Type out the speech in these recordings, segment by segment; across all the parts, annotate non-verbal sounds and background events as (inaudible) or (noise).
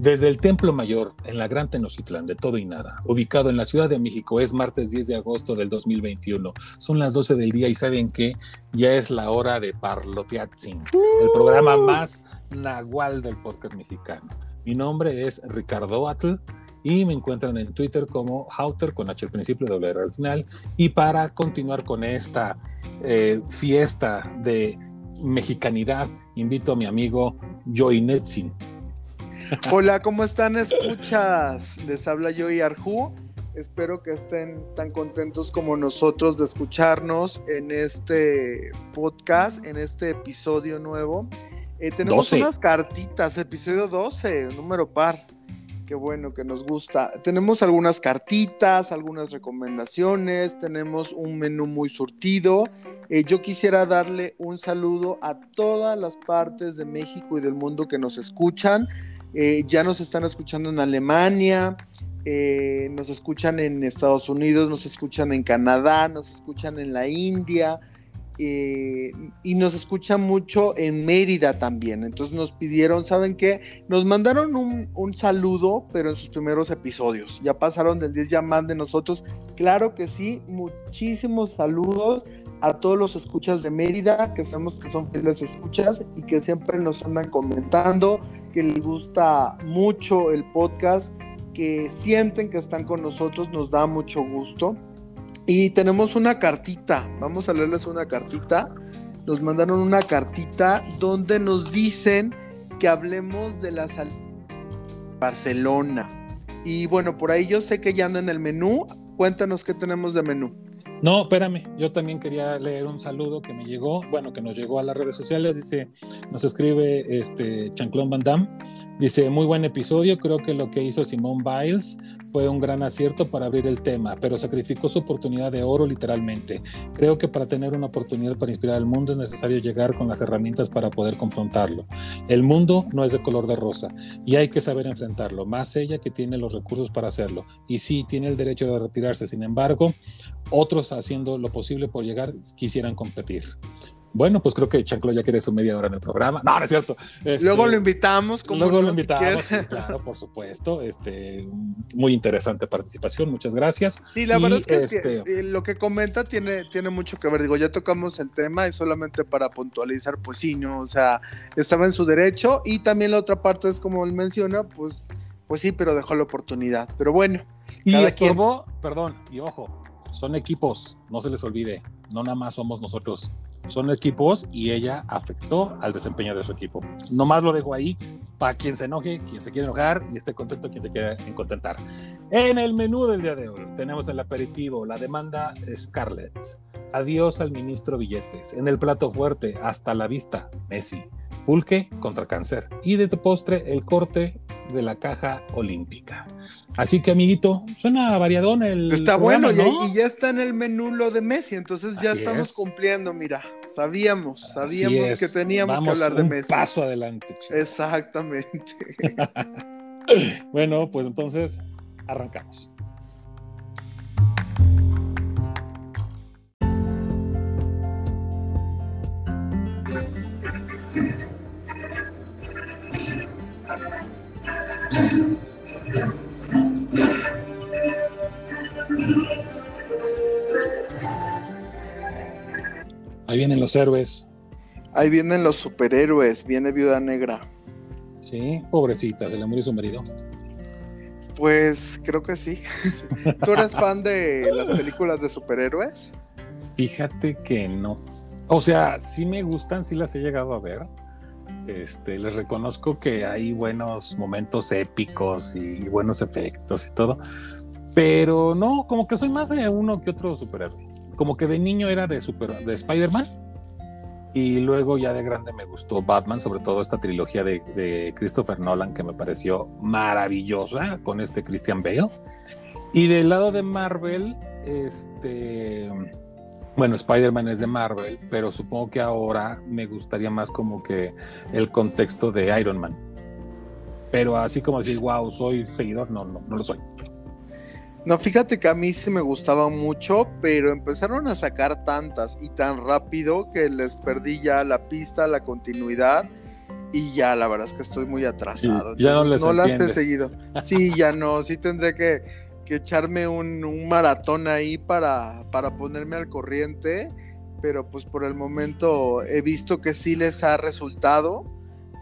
Desde el Templo Mayor, en la Gran Tenochtitlán, de todo y nada, ubicado en la Ciudad de México, es martes 10 de agosto del 2021. Son las 12 del día y saben que ya es la hora de Parloteatzin, el programa más nahual del podcast mexicano. Mi nombre es Ricardo Atl y me encuentran en Twitter como Hauter con H al principio, doble R al final. Y para continuar con esta eh, fiesta de mexicanidad, invito a mi amigo Joy Netzin. Hola, ¿cómo están? Escuchas. Les habla Joy Arju. Espero que estén tan contentos como nosotros de escucharnos en este podcast, en este episodio nuevo. Eh, tenemos unas cartitas, episodio 12, número par. Qué bueno que nos gusta. Tenemos algunas cartitas, algunas recomendaciones, tenemos un menú muy surtido. Eh, yo quisiera darle un saludo a todas las partes de México y del mundo que nos escuchan. Eh, ya nos están escuchando en Alemania, eh, nos escuchan en Estados Unidos, nos escuchan en Canadá, nos escuchan en la India, eh, y nos escucha mucho en Mérida también. Entonces nos pidieron, ¿saben qué? Nos mandaron un, saludo, pero en sus primeros episodios. Ya pasaron del 10 ya más de nosotros. Claro que sí, muchísimos saludos a todos los escuchas de Mérida, que sabemos que son fieles escuchas y que siempre nos andan comentando, que les gusta mucho el podcast, que sienten que están con nosotros, nos da mucho gusto. Y tenemos una cartita, vamos a leerles una cartita. Nos mandaron una cartita donde nos dicen que hablemos de la salud Barcelona. Y bueno, por ahí yo sé que ya anda en el menú. Cuéntanos qué tenemos de menú. No, espérame, yo también quería leer un saludo que me llegó, bueno, que nos llegó a las redes sociales, dice, nos escribe este Chanclón Van Damme, dice, muy buen episodio, creo que lo que hizo Simón Biles fue un gran acierto para abrir el tema, pero sacrificó su oportunidad de oro literalmente. Creo que para tener una oportunidad para inspirar al mundo es necesario llegar con las herramientas para poder confrontarlo. El mundo no es de color de rosa y hay que saber enfrentarlo, más ella que tiene los recursos para hacerlo. Y sí, tiene el derecho de retirarse, sin embargo, otros haciendo lo posible por llegar quisieran competir. Bueno, pues creo que Chanclo ya quiere su media hora en el programa. No, no es cierto. Este, luego lo invitamos. Como luego lo invitamos, claro, por supuesto. Este, muy interesante participación, muchas gracias. Sí, la verdad es que este, eh, lo que comenta tiene, tiene mucho que ver. Digo, ya tocamos el tema y solamente para puntualizar, pues sí, ¿no? O sea, estaba en su derecho y también la otra parte es como él menciona, pues, pues sí, pero dejó la oportunidad. Pero bueno. Y estuvo, perdón, y ojo, son equipos, no se les olvide, no nada más somos nosotros son equipos y ella afectó al desempeño de su equipo. Nomás lo dejo ahí para quien se enoje, quien se quiere enojar y esté contento, quien se quiera contentar. En el menú del día de hoy tenemos el aperitivo, la demanda Scarlett. Adiós al ministro Billetes. En el plato fuerte, hasta la vista, Messi. Pulque contra cáncer. Y de postre, el corte de la caja olímpica. Así que, amiguito, suena variadón el. Está bueno, y, ya está en el menú lo de Messi, entonces ya estamos cumpliendo, mira. Sabíamos, sabíamos que teníamos que hablar de Messi. Paso adelante, Exactamente. (laughs) bueno, pues entonces arrancamos. (laughs) Ahí vienen los héroes. Ahí vienen los superhéroes, viene Viuda Negra. Sí, pobrecita, se le murió su marido. Pues creo que sí. (laughs) ¿Tú eres fan de las películas de superhéroes? Fíjate que no. O sea, sí me gustan, sí las he llegado a ver. Este, les reconozco que hay buenos momentos épicos y buenos efectos y todo. Pero no, como que soy más de uno que otro superhéroe como que de niño era de, super, de Spider-Man y luego ya de grande me gustó Batman, sobre todo esta trilogía de, Christopher Nolan que me pareció maravillosa con este Christian Bale. Y del lado de Marvel, este, bueno, Spider-Man es de Marvel, pero supongo que ahora me gustaría más como que el contexto de Iron Man. Pero así como decir, wow, soy seguidor, no, no, no lo soy. No, fíjate que a mí sí me gustaba mucho, pero empezaron a sacar tantas y tan rápido que les perdí ya la pista, la continuidad. y ya la verdad es que estoy muy atrasado. ya no les No las he seguido. Sí, ya no, sí tendré que, que echarme un, un maratón ahí para, para ponerme al corriente, pero pues por el momento he visto que sí les ha resultado,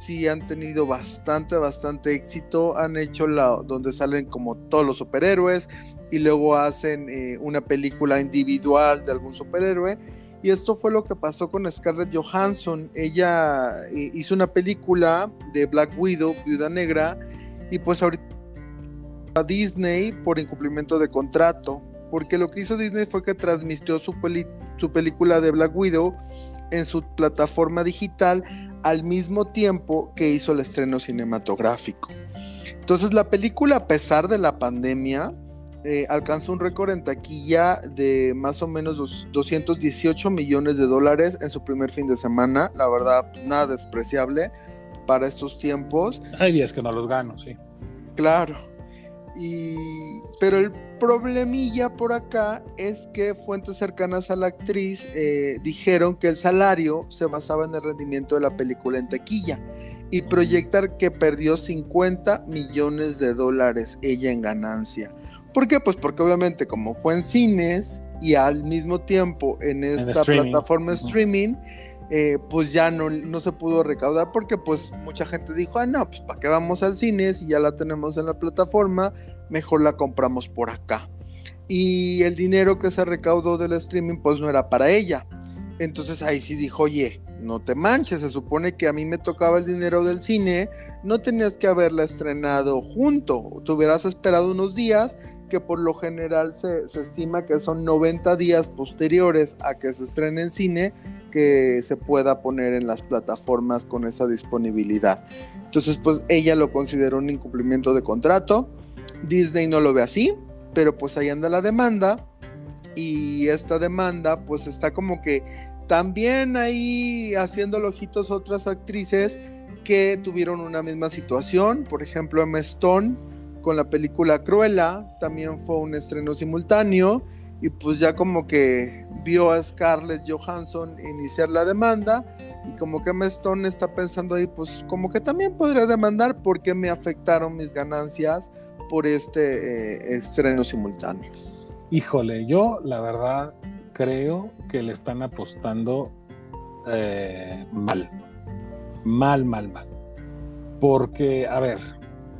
sí han tenido bastante, bastante éxito, han hecho la donde salen como todos los superhéroes y luego hacen eh, una película individual de algún superhéroe. Y esto fue lo que pasó con Scarlett Johansson. Ella eh, hizo una película de Black Widow, Viuda Negra, y pues ahorita a Disney por incumplimiento de contrato. Porque lo que hizo Disney fue que transmitió su, su película de Black Widow en su plataforma digital al mismo tiempo que hizo el estreno cinematográfico. Entonces la película, a pesar de la pandemia, eh, alcanzó un récord en taquilla de más o menos dos- 218 millones de dólares en su primer fin de semana. La verdad, nada despreciable para estos tiempos. Hay días que no los gano, sí. Claro. Y, pero el problemilla por acá es que fuentes cercanas a la actriz eh, dijeron que el salario se basaba en el rendimiento de la película en taquilla y proyectar que perdió 50 millones de dólares ella en ganancia. ¿Por qué? Pues porque obviamente como fue en cines y al mismo tiempo en esta streaming. plataforma streaming, eh, pues ya no, no se pudo recaudar porque pues mucha gente dijo, ah, no, pues para qué vamos al cine si ya la tenemos en la plataforma, mejor la compramos por acá. Y el dinero que se recaudó del streaming pues no era para ella. Entonces ahí sí dijo, oye, no te manches, se supone que a mí me tocaba el dinero del cine, no tenías que haberla estrenado junto, te hubieras esperado unos días, que por lo general se, se estima que son 90 días posteriores a que se estrene en cine que se pueda poner en las plataformas con esa disponibilidad. Entonces, pues ella lo consideró un incumplimiento de contrato. Disney no lo ve así, pero pues ahí anda la demanda. Y esta demanda, pues está como que también ahí haciendo ojitos otras actrices que tuvieron una misma situación. Por ejemplo, Emma Stone con la película Cruella también fue un estreno simultáneo y pues ya como que vio a Scarlett Johansson iniciar la demanda y como que Stone está pensando ahí pues como que también podría demandar porque me afectaron mis ganancias por este eh, estreno simultáneo. Híjole, yo la verdad creo que le están apostando eh, mal. Mal, mal, mal. Porque, a ver,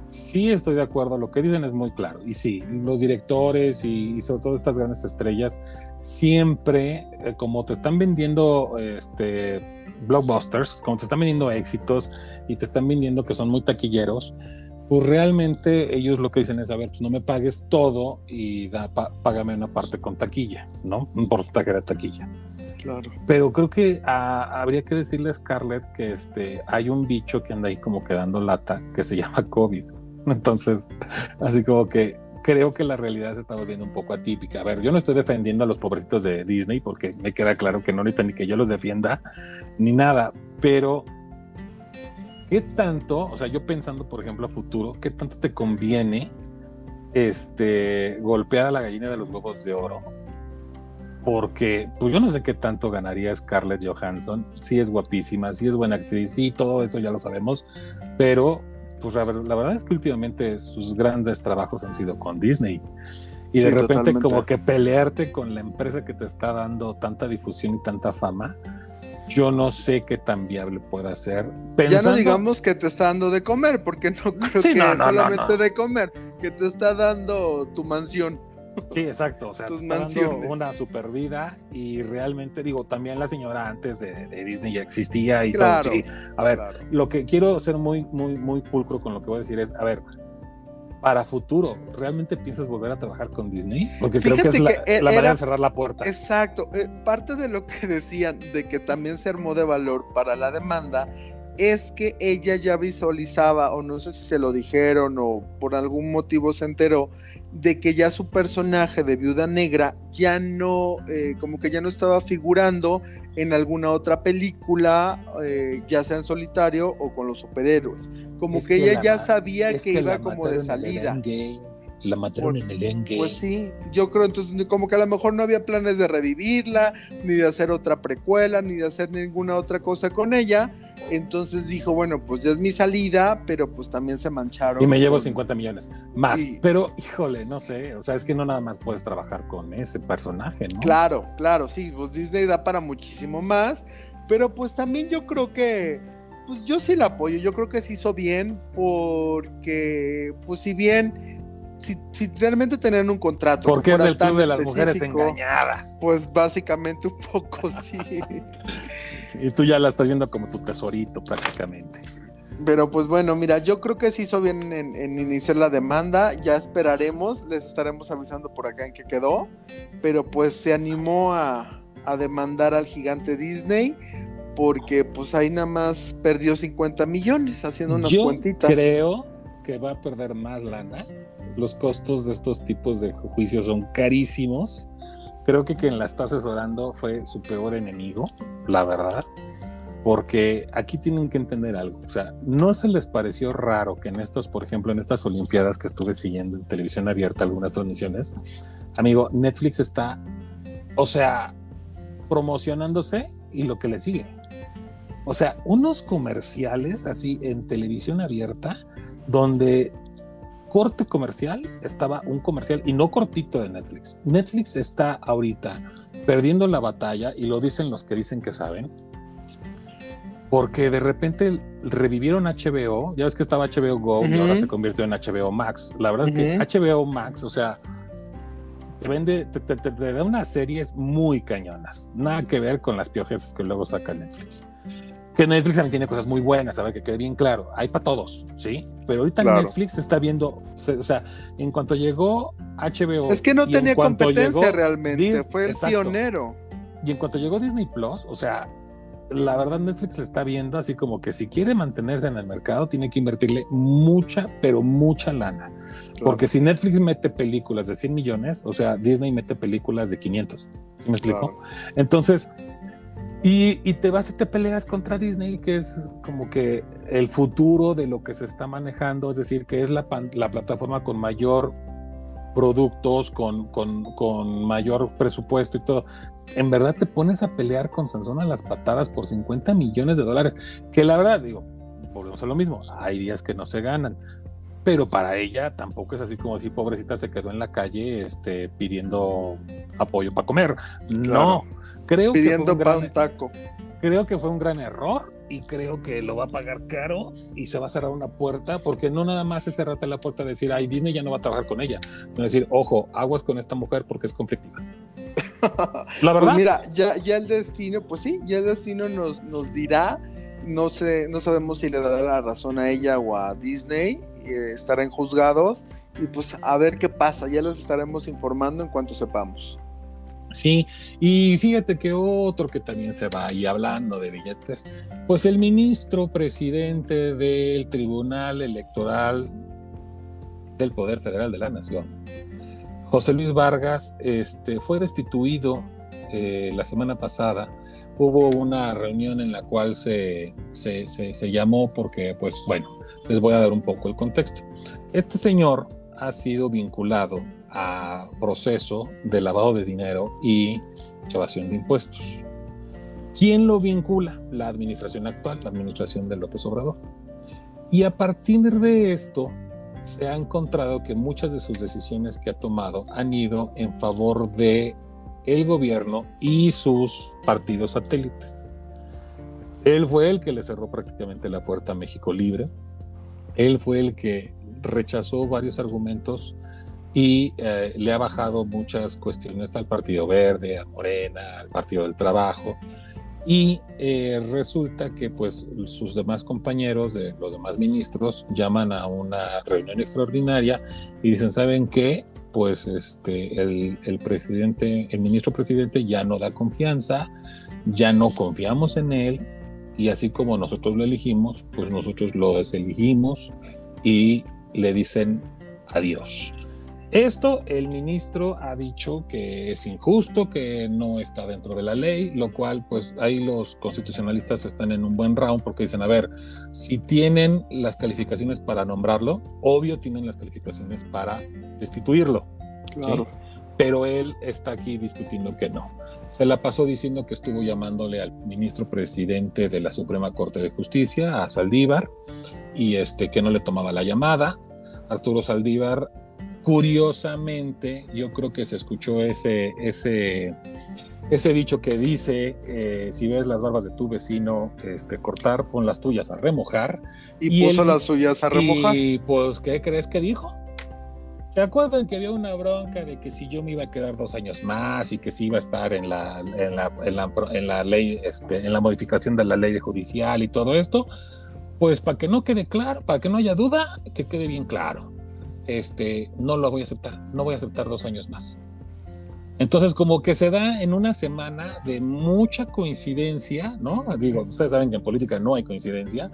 sí estoy de acuerdo, lo que dicen es muy claro. Y sí, los directores y, y sobre todo estas grandes estrellas, siempre, eh, como te están vendiendo este, blockbusters, como te están vendiendo éxitos y te están vendiendo que son muy taquilleros, pues realmente ellos lo que dicen es, a ver, pues no me pagues todo y da, pa- págame una parte con taquilla, ¿no? Un porcentaje de taquilla. Claro. Pero creo que ah, habría que decirle a Scarlett que este, hay un bicho que anda ahí como quedando lata que se llama COVID. (laughs) Entonces, así como que creo que la realidad se está volviendo un poco atípica. A ver, yo no estoy defendiendo a los pobrecitos de Disney porque me queda claro que no necesitan ni que yo los defienda ni nada, pero ¿qué tanto, o sea, yo pensando por ejemplo a futuro, qué tanto te conviene este golpear a la gallina de los huevos de oro? Porque, pues yo no sé qué tanto ganaría Scarlett Johansson. Sí es guapísima, sí es buena actriz, sí, todo eso ya lo sabemos. Pero, pues la, ver- la verdad es que últimamente sus grandes trabajos han sido con Disney. Y Sí, de repente totalmente. como que pelearte con la empresa que te está dando tanta difusión y tanta fama, yo no sé qué tan viable pueda ser. Ya no Pensando- digamos que te está dando de comer, porque no creo Sí, que no, no, no, solamente no. de comer, que te está dando tu mansión. Sí, exacto. O sea, Tus está dando una super vida y realmente digo, también la señora antes de, de Disney ya existía y Claro. todo. Sí. A ver, Claro. lo que quiero ser muy, muy, muy pulcro con lo que voy a decir es, a ver, para futuro, ¿realmente piensas volver a trabajar con Disney? Porque creo que es la, que él la manera era- de cerrar la puerta. Exacto. eh, parte de lo que decían de que también se armó de valor para la demanda es que ella ya visualizaba, o no sé si se lo dijeron o por algún motivo se enteró, de que ya su personaje de viuda negra ya no, eh, como que ya no estaba figurando en alguna otra película, eh, ya sea en solitario o con los superhéroes. Como Es que, que ella la ya sabía que, iba como de salida. Endgame. La mataron en el engue. Pues sí, yo creo entonces como que a lo mejor no había planes de revivirla, ni de hacer otra precuela, ni de hacer ninguna otra cosa con ella. Entonces dijo, bueno, pues ya es mi salida, pero pues también se mancharon. Y me llevo 50 millones más. Pero, híjole, no sé, o sea, es que no nada más puedes trabajar con ese personaje, ¿no? Claro, claro, sí, pues Disney da para muchísimo más, pero pues también yo creo que, pues yo sí la apoyo, yo creo que se hizo bien porque, pues si bien si, realmente tenían un contrato. Porque es del club de las mujeres engañadas. Pues básicamente un poco sí. (laughs) (laughs) y tú ya la estás viendo como tu tesorito prácticamente. Pero pues bueno, mira, yo creo que se hizo bien en, iniciar la demanda, ya esperaremos, les estaremos avisando por acá en qué quedó, pero pues se animó a, a demandar al gigante Disney porque pues ahí nada más perdió 50 millones haciendo unas yo cuentitas. Creo que va a perder más lana. Los costos de estos tipos de juicios son carísimos. Creo que quien la está asesorando fue su peor enemigo, la verdad porque aquí tienen que entender algo, o sea, no se les pareció raro que en estos, por ejemplo, en estas Olimpiadas que estuve siguiendo en televisión abierta algunas transmisiones, amigo, Netflix está, o sea, promocionándose y lo que le sigue. O sea, unos comerciales así en televisión abierta donde corte comercial estaba un comercial y no cortito de Netflix. Netflix está ahorita perdiendo la batalla y lo dicen los que dicen que saben porque de repente revivieron HBO, ya ves que estaba HBO Go y ahora se convirtió en HBO Max. La verdad es que HBO Max, o sea, te vende, te, da unas series muy cañonas, nada que ver con las piojesas que luego saca Netflix. Que Netflix también tiene cosas muy buenas, a ver que quede bien claro, hay para todos, ¿sí? Pero ahorita Netflix está viendo, o sea, en cuanto llegó HBO. Es que no tenía competencia realmente, fue el pionero. Y en cuanto llegó Disney Plus, o sea, la verdad Netflix le está viendo así como que si quiere mantenerse en el mercado tiene que invertirle mucha, pero mucha lana. Porque si Netflix mete películas de 100 millones, o sea, Disney mete películas de 500. ¿Sí me explico? Entonces, y, y, te vas y te peleas contra Disney, que es como que el futuro de lo que se está manejando, es decir, que es la, la plataforma con mayor productos, con, con, con, mayor presupuesto y todo. En verdad te pones a pelear con Sansón a las patadas por 50 millones de dólares, que la verdad, digo, volvemos a lo mismo, hay días que no se ganan, pero para ella tampoco es así como si pobrecita se quedó en la calle este, pidiendo apoyo para comer. No, creo pidiendo que fue un taco. Creo que fue un gran error y creo que lo va a pagar caro y se va a cerrar una puerta porque no nada más es cerrarte la puerta de decir, ay, Disney ya no va a trabajar con ella, sino decir, ojo, aguas con esta mujer porque es conflictiva. (laughs) la verdad. Pues mira, ya, ya el destino, pues sí, ya el destino nos, nos dirá, no sé, no sabemos si le dará la razón a ella o a Disney, eh, estará en juzgados y pues a ver qué pasa, ya les estaremos informando en cuanto sepamos. Sí, y fíjate que otro que también se va ahí hablando de billetes, pues el ministro presidente del Tribunal Electoral del Poder Federal de la Nación, José Luis Vargas, este, fue destituido eh, la semana pasada. Hubo una reunión en la cual se, se, se llamó porque, pues bueno, les voy a dar un poco el contexto. Este señor ha sido vinculado a proceso de lavado de dinero y evasión de impuestos. ¿Quién lo vincula? La administración actual, la administración de López Obrador. Y a partir de esto, se ha encontrado que muchas de sus decisiones que ha tomado han ido en favor de el gobierno y sus partidos satélites. Él fue el que le cerró prácticamente la puerta a México Libre. Él fue el que rechazó varios argumentos y eh, le ha bajado muchas cuestiones al Partido Verde, a Morena, al Partido del Trabajo. Y eh, resulta que pues sus demás compañeros, los demás ministros, llaman a una reunión extraordinaria y dicen, ¿saben qué? Pues este, el presidente, el ministro presidente ya no da confianza, ya no confiamos en él y así como nosotros lo elegimos, pues nosotros lo deselegimos y le dicen adiós. Esto el ministro ha dicho que es injusto, que no está dentro de la ley, lo cual pues ahí los constitucionalistas están en un buen round porque dicen, a ver, si tienen las calificaciones para nombrarlo, obvio tienen las calificaciones para destituirlo. Claro. Pero él está aquí discutiendo que no. Se la pasó diciendo que estuvo llamándole al ministro presidente de la Suprema Corte de Justicia, a Saldívar, y este, que no le tomaba la llamada. Arturo Saldívar curiosamente, yo creo que se escuchó ese, ese, ese dicho que dice, eh, si ves las barbas de tu vecino este, cortar, pon las tuyas a remojar. Y, puso las suyas a remojar. Y pues, ¿qué crees que dijo? ¿Se acuerdan que había una bronca de que si yo me iba a quedar dos años más y que si iba a estar en la, en la, en la, ley, este, en la modificación de la ley judicial y todo esto? Pues para que no quede claro, para que no haya duda, que quede bien claro este, no lo voy a aceptar, no voy a aceptar dos años más. Entonces, como que se da en una semana de mucha coincidencia, ¿no? Digo, ustedes saben que en política no hay coincidencia.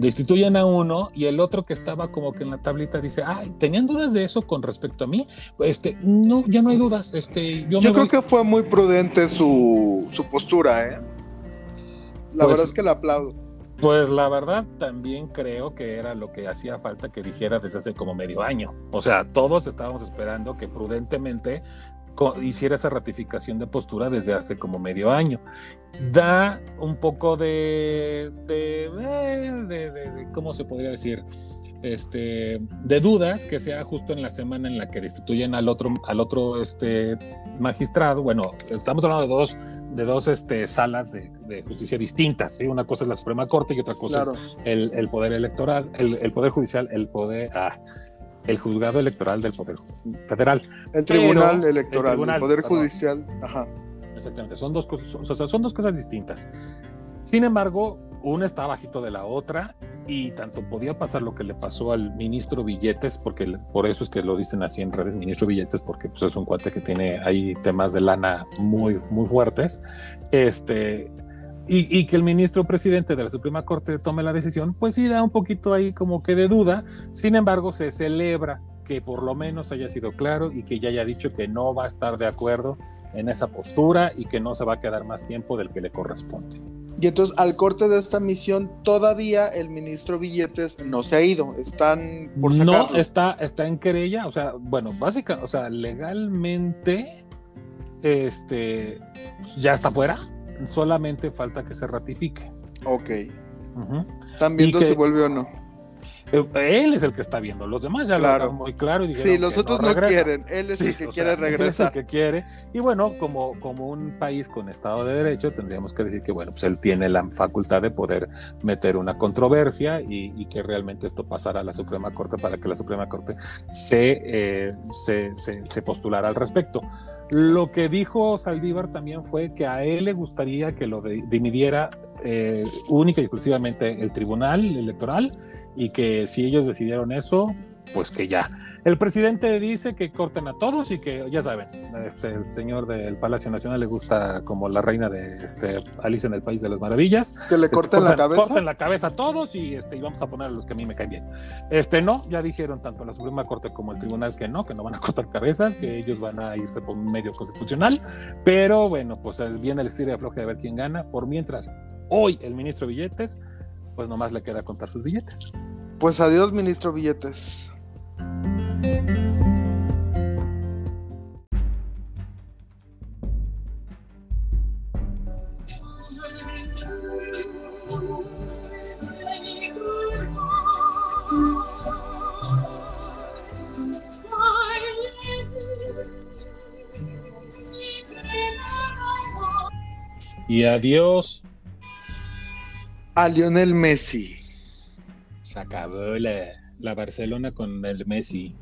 Destituyen a uno y el otro que estaba como que en la tablita dice, ay, ¿tenían dudas de eso con respecto a mí? Este, no, ya no hay dudas. Este, yo, creo que fue muy prudente su, su postura, ¿eh? La pues verdad es que la aplaudo. Pues la verdad también creo que era lo que hacía falta que dijera desde hace como medio año. O sea, todos estábamos esperando que prudentemente hiciera esa ratificación de postura desde hace como medio año. Da un poco de, de, eh, de, de ¿cómo se podría decir? este, de dudas que sea justo en la semana en la que destituyen al otro, al otro este, magistrado. Bueno, estamos hablando de dos, de dos este, salas de, justicia distintas. Una cosa es la Suprema Corte y otra cosa es el, poder electoral, el, poder judicial, el poder... Ah, el juzgado electoral del Poder Federal. El Tribunal Electoral, el, Poder Judicial, ajá. Exactamente, son dos cosas, o sea, son dos cosas distintas. Sin embargo, una está bajito de la otra y tanto podía pasar lo que le pasó al ministro Billetes, porque por eso es que lo dicen así en redes, ministro Billetes, porque pues, es un cuate que tiene ahí temas de lana muy, muy fuertes, este, y, y, que el ministro presidente de la Suprema Corte tome la decisión, pues sí da un poquito ahí como que de duda, sin embargo se celebra que por lo menos haya sido claro y que ya haya dicho que no va a estar de acuerdo en esa postura y que no se va a quedar más tiempo del que le corresponde. Y entonces al corte de esta misión todavía el ministro Billetes no se ha ido, están por sacarlo. No, está, está en querella, o sea, bueno, básicamente, o sea, legalmente este ya está fuera, solamente falta que se ratifique. Ok. ¿Están viendo si vuelve o no? Él es el que está viendo, los demás ya lo muy claro. Y sí, los otros no, quieren, él es el que quiere regresar. (laughs) Él es el que quiere. Y bueno, como, como un país con Estado de Derecho, tendríamos que decir que, bueno, pues él tiene la facultad de poder meter una controversia y, que realmente esto pasara a la Suprema Corte para que la Suprema Corte se, eh, se, se, postulara al respecto. Lo que dijo Saldívar también fue que a él le gustaría que lo dimidiera eh, única y exclusivamente el Tribunal Electoral y que si ellos decidieron eso, pues que ya. El presidente dice que corten a todos y que, ya saben, este, el señor del Palacio Nacional le gusta como la reina de este, Alicia en el País de las Maravillas. Que le este, corten, la cabeza. Corten la cabeza a todos y, este, y vamos a poner a los que a mí me caen bien. Este, no, ya dijeron tanto la Suprema Corte como el Tribunal que no, que no van a cortar cabezas, que ellos van a irse por un medio constitucional. Pero bueno, pues viene el estilo de floje de ver quién gana. Por mientras, hoy el ministro Billetes pues nomás le queda contar sus billetes. Pues adiós, ministro Billetes. Y adiós a Lionel Messi. Se acabó la, Barcelona con el Messi.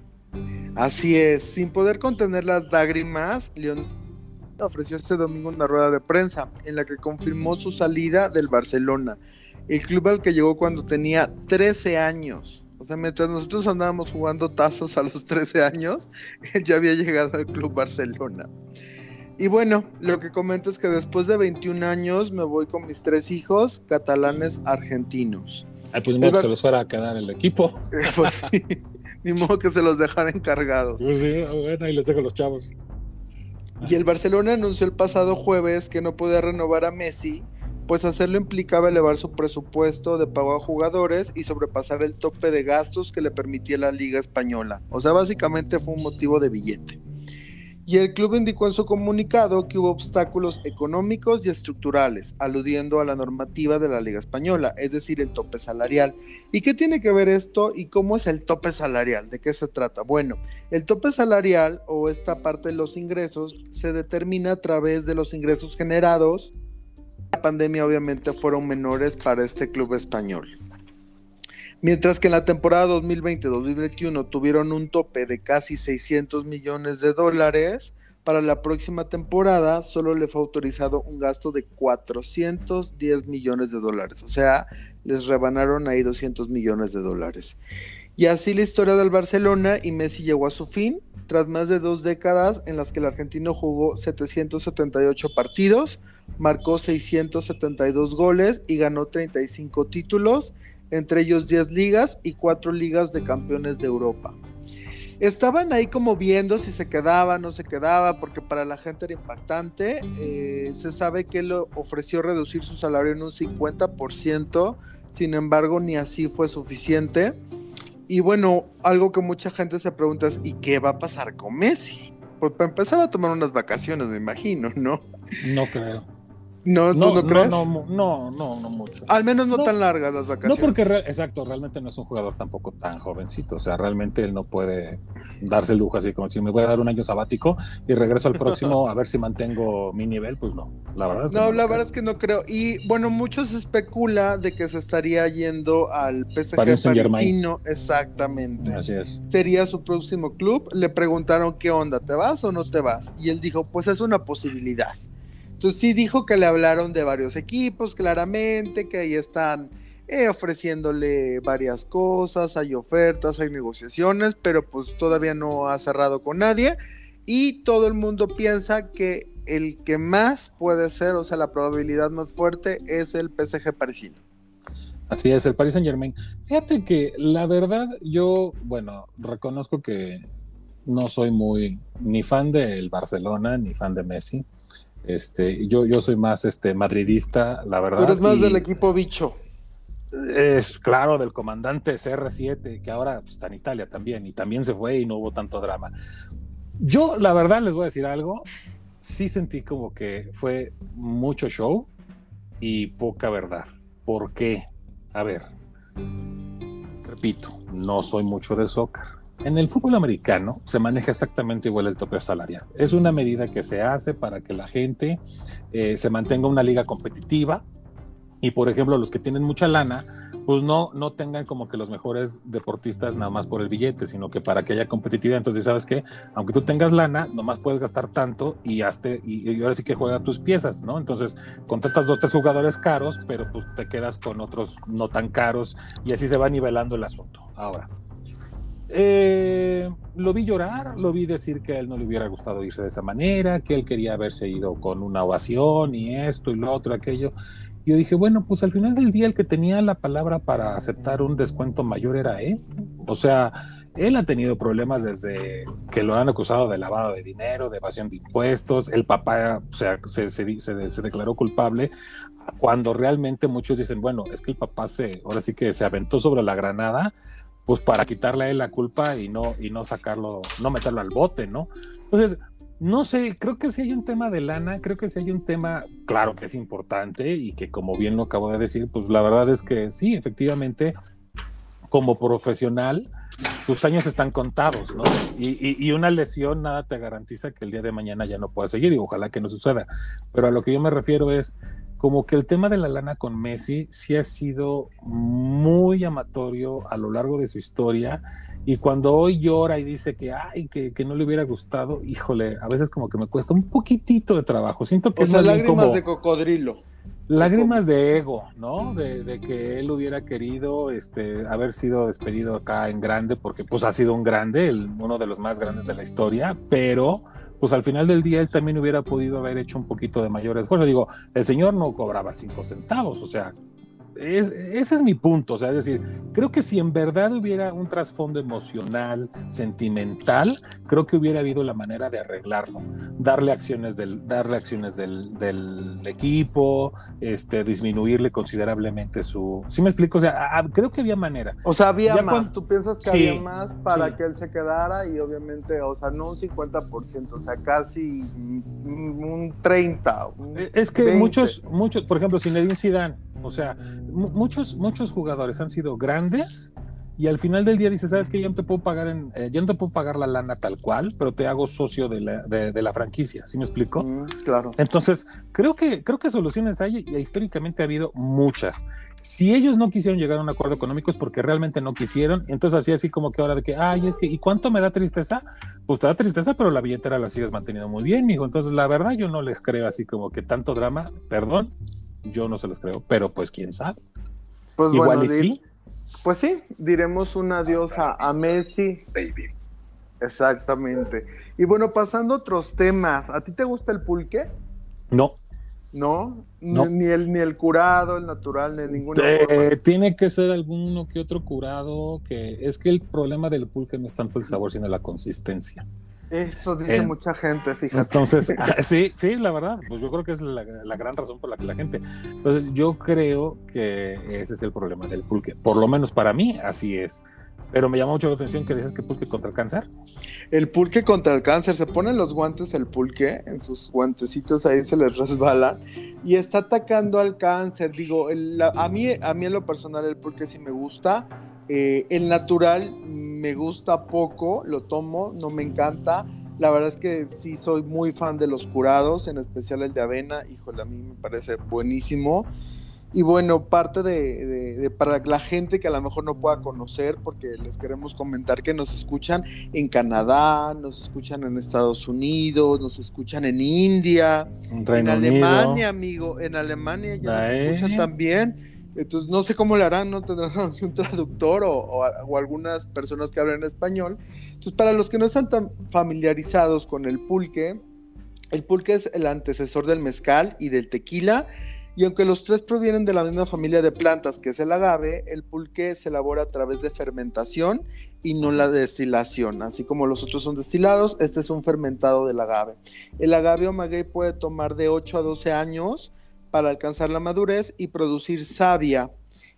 Así es, sin poder contener las lágrimas, Lionel ofreció este domingo una rueda de prensa en la que confirmó su salida del Barcelona, el club al que llegó cuando tenía 13 años. O sea, mientras nosotros andábamos jugando tazos a los 13 años, (laughs) él ya había llegado al club Barcelona. Y bueno, lo que comento es que después de 21 años me voy con mis tres hijos catalanes argentinos. Ay, pues no, se los fuera a quedar el equipo. (laughs) pues sí. (laughs) Ni modo que se los dejara encargados. Pues sí, bueno, ahí les dejo los chavos. Y el Barcelona anunció el pasado jueves que no podía renovar a Messi, pues hacerlo implicaba elevar su presupuesto de pago a jugadores y sobrepasar el tope de gastos que le permitía la Liga Española. O sea, básicamente fue un motivo de billete y el club indicó en su comunicado que hubo obstáculos económicos y estructurales, aludiendo a la normativa de la Liga Española, es decir, el tope salarial. ¿Y qué tiene que ver esto y cómo es el tope salarial? ¿De qué se trata? Bueno, el tope salarial o esta parte de los ingresos se determina a través de los ingresos generados. La pandemia obviamente fueron menores para este club español. Mientras que en la temporada 2020-2021 tuvieron un tope de casi 600 millones de dólares, para la próxima temporada solo le fue autorizado un gasto de 410 millones de dólares. O sea, les rebanaron ahí 200 millones de dólares. Y así la historia del Barcelona y Messi llegó a su fin, tras más de dos décadas en las que el argentino jugó 778 partidos, marcó 672 goles y ganó 35 títulos entre ellos 10 ligas y 4 ligas de campeones de Europa. Estaban ahí como viendo si se quedaba, no se quedaba, porque para la gente era impactante. Eh, se sabe que él ofreció reducir su salario en un 50%, sin embargo ni así fue suficiente. Y bueno, algo que mucha gente se pregunta es, ¿y qué va a pasar con Messi? Pues empezar a tomar unas vacaciones, me imagino, ¿no? No creo. No, ¿tú no, crees? No, no, no, no, mucho. Al menos no, tan largas las vacaciones. No, porque, exacto, realmente no es un jugador tampoco tan jovencito. O sea, realmente él no puede darse el lujo así como si me voy a dar un año sabático y regreso al próximo a ver si mantengo mi nivel. Pues no, la verdad es que no. No, la verdad es que no creo. Y bueno, mucho se especula de que se estaría yendo al PSG parisino. Exactamente. Así es. Sería su próximo club. Le preguntaron qué onda, ¿te vas o no te vas? Y él dijo, pues es una posibilidad. Entonces sí dijo que le hablaron de varios equipos, claramente, que ahí están eh, ofreciéndole varias cosas, hay ofertas, hay negociaciones, pero pues todavía no ha cerrado con nadie. Y todo el mundo piensa que el que más puede ser, o sea, la probabilidad más fuerte es el PSG parisino. Así es, el Paris Saint Germain. Fíjate que la verdad, yo, bueno, reconozco que no soy muy ni fan del Barcelona ni fan de Messi. Este, yo, yo soy más este, madridista, la verdad. Tú eres más del equipo bicho. Es claro, del comandante CR7, que ahora pues, está en Italia también, y también se fue y no hubo tanto drama. Yo, la verdad, les voy a decir algo. Sí sentí como que fue mucho show y poca verdad. ¿Por qué? A ver, repito, no soy mucho de soccer en el fútbol americano se maneja exactamente igual el tope salarial. Es una medida que se hace para que la gente eh, se mantenga una liga competitiva y, por ejemplo, los que tienen mucha lana, pues no, no tengan como que los mejores deportistas nada más por el billete, sino que para que haya competitividad. Entonces, ¿sabes qué? Aunque tú tengas lana, nomás puedes gastar tanto y, hazte, y, ahora sí que juega tus piezas, ¿no? Entonces, contratas dos, tres jugadores caros, pero pues te quedas con otros no tan caros y así se va nivelando el asunto. Ahora, eh, lo vi llorar, lo vi decir que a él no le hubiera gustado irse de esa manera, que él quería haberse ido con una ovación y esto y lo otro, aquello. Yo dije, bueno, pues al final del día el que tenía la palabra para aceptar un descuento mayor era él. O sea, él ha tenido problemas desde que lo han acusado de lavado de dinero, de evasión de impuestos. El papá o sea, se, se, declaró culpable cuando realmente muchos dicen, bueno, es que el papá se, ahora sí que se aventó sobre la granada pues para quitarle a él la culpa y no, y no sacarlo, no meterlo al bote, ¿no? Entonces, no sé, creo que si hay un tema de lana, creo que si hay un tema, claro que es importante y que como bien lo acabo de decir, pues la verdad es que sí, efectivamente, como profesional, tus años están contados, ¿no? Y, y, una lesión nada te garantiza que el día de mañana ya no puedas seguir y ojalá que no suceda. Pero a lo que yo me refiero es, como que el tema de la lana con Messi sí ha sido muy amatorio a lo largo de su historia y cuando hoy llora y dice que ay que, que no le hubiera gustado, híjole, a veces como que me cuesta un poquitito de trabajo. Siento que o sea, lágrimas de cocodrilo. Lágrimas de ego, ¿no? De, que él hubiera querido este, haber sido despedido acá en grande, porque pues ha sido un grande, uno de los más grandes de la historia, pero pues al final del día él también hubiera podido haber hecho un poquito de mayor esfuerzo. Digo, el señor no cobraba cinco centavos, o sea, ese es mi punto, o sea, es decir, creo que si en verdad hubiera un trasfondo emocional, sentimental, creo que hubiera habido la manera de arreglarlo, darle acciones del, darle acciones del, del equipo, este, disminuirle considerablemente su, ¿sí me explico? O sea, creo que había manera. O sea, había más, tú piensas que había más para que él se quedara y obviamente, o sea, no un 50%, o sea, casi un 30. es que muchos, muchos, por ejemplo, Zinedine Zidane, o sea, muchos, muchos jugadores han sido grandes y al final del día dices, sabes que ya no te puedo pagar en, eh, ya no te puedo pagar la lana tal cual, pero te hago socio de la, de, la franquicia, ¿sí me explico? Mm, claro. Entonces, creo que, creo que soluciones hay y históricamente ha habido muchas. Si ellos no quisieron llegar a un acuerdo económico es porque realmente no quisieron, entonces así así como que ahora de que, ay, es que, ¿y cuánto me da tristeza? Pues te da tristeza, pero la billetera la sigues manteniendo muy bien, mijo. Entonces, la verdad, yo no les creo así como que tanto drama, perdón, yo no se los creo, pero pues quién sabe. Pues Igual y sí. Pues sí, diremos un adiós a, Messi. Baby. Exactamente. Y bueno, pasando a otros temas, ¿a ti te gusta el pulque? No. ¿No? Ni, el, ni el curado, el natural, ni ninguna Tiene que ser alguno que otro curado, que es que el problema del pulque no es tanto el sabor, sino la consistencia. Eso dice eh, mucha gente, fíjate. Entonces, (laughs) ah, sí, sí, la verdad, pues yo creo que es la, gran razón por la que la gente. Entonces, yo creo que ese es el problema del pulque. Por lo menos para mí, así es. Pero me llama mucho la atención que dices que pulque contra el cáncer. El pulque contra el cáncer, se ponen los guantes el pulque, en sus guantecitos ahí se les resbala y está atacando al cáncer. Digo, a, mí, a mí en lo personal el pulque sí me gusta. Eh, el natural me gusta poco, lo tomo, no me encanta. La verdad es que sí soy muy fan de los curados, en especial el de avena. Híjole, a mí me parece buenísimo. Y bueno, parte de, para la gente que a lo mejor no pueda conocer, porque les queremos comentar que nos escuchan en Canadá, nos escuchan en Estados Unidos, nos escuchan en India, en Alemania, amigo, en Alemania ya nos escuchan también. Entonces, no sé cómo le harán, ¿no? Tendrán (laughs) un traductor o, algunas personas que hablan español. Entonces, para los que no están tan familiarizados con el pulque, el pulque es el antecesor del mezcal y del tequila. Y aunque los tres provienen de la misma familia de plantas, que es el agave, el pulque se elabora a través de fermentación y no la destilación. Así como los otros son destilados, este es un fermentado del agave. El agave o maguey puede tomar de 8 a 12 años para alcanzar la madurez y producir savia.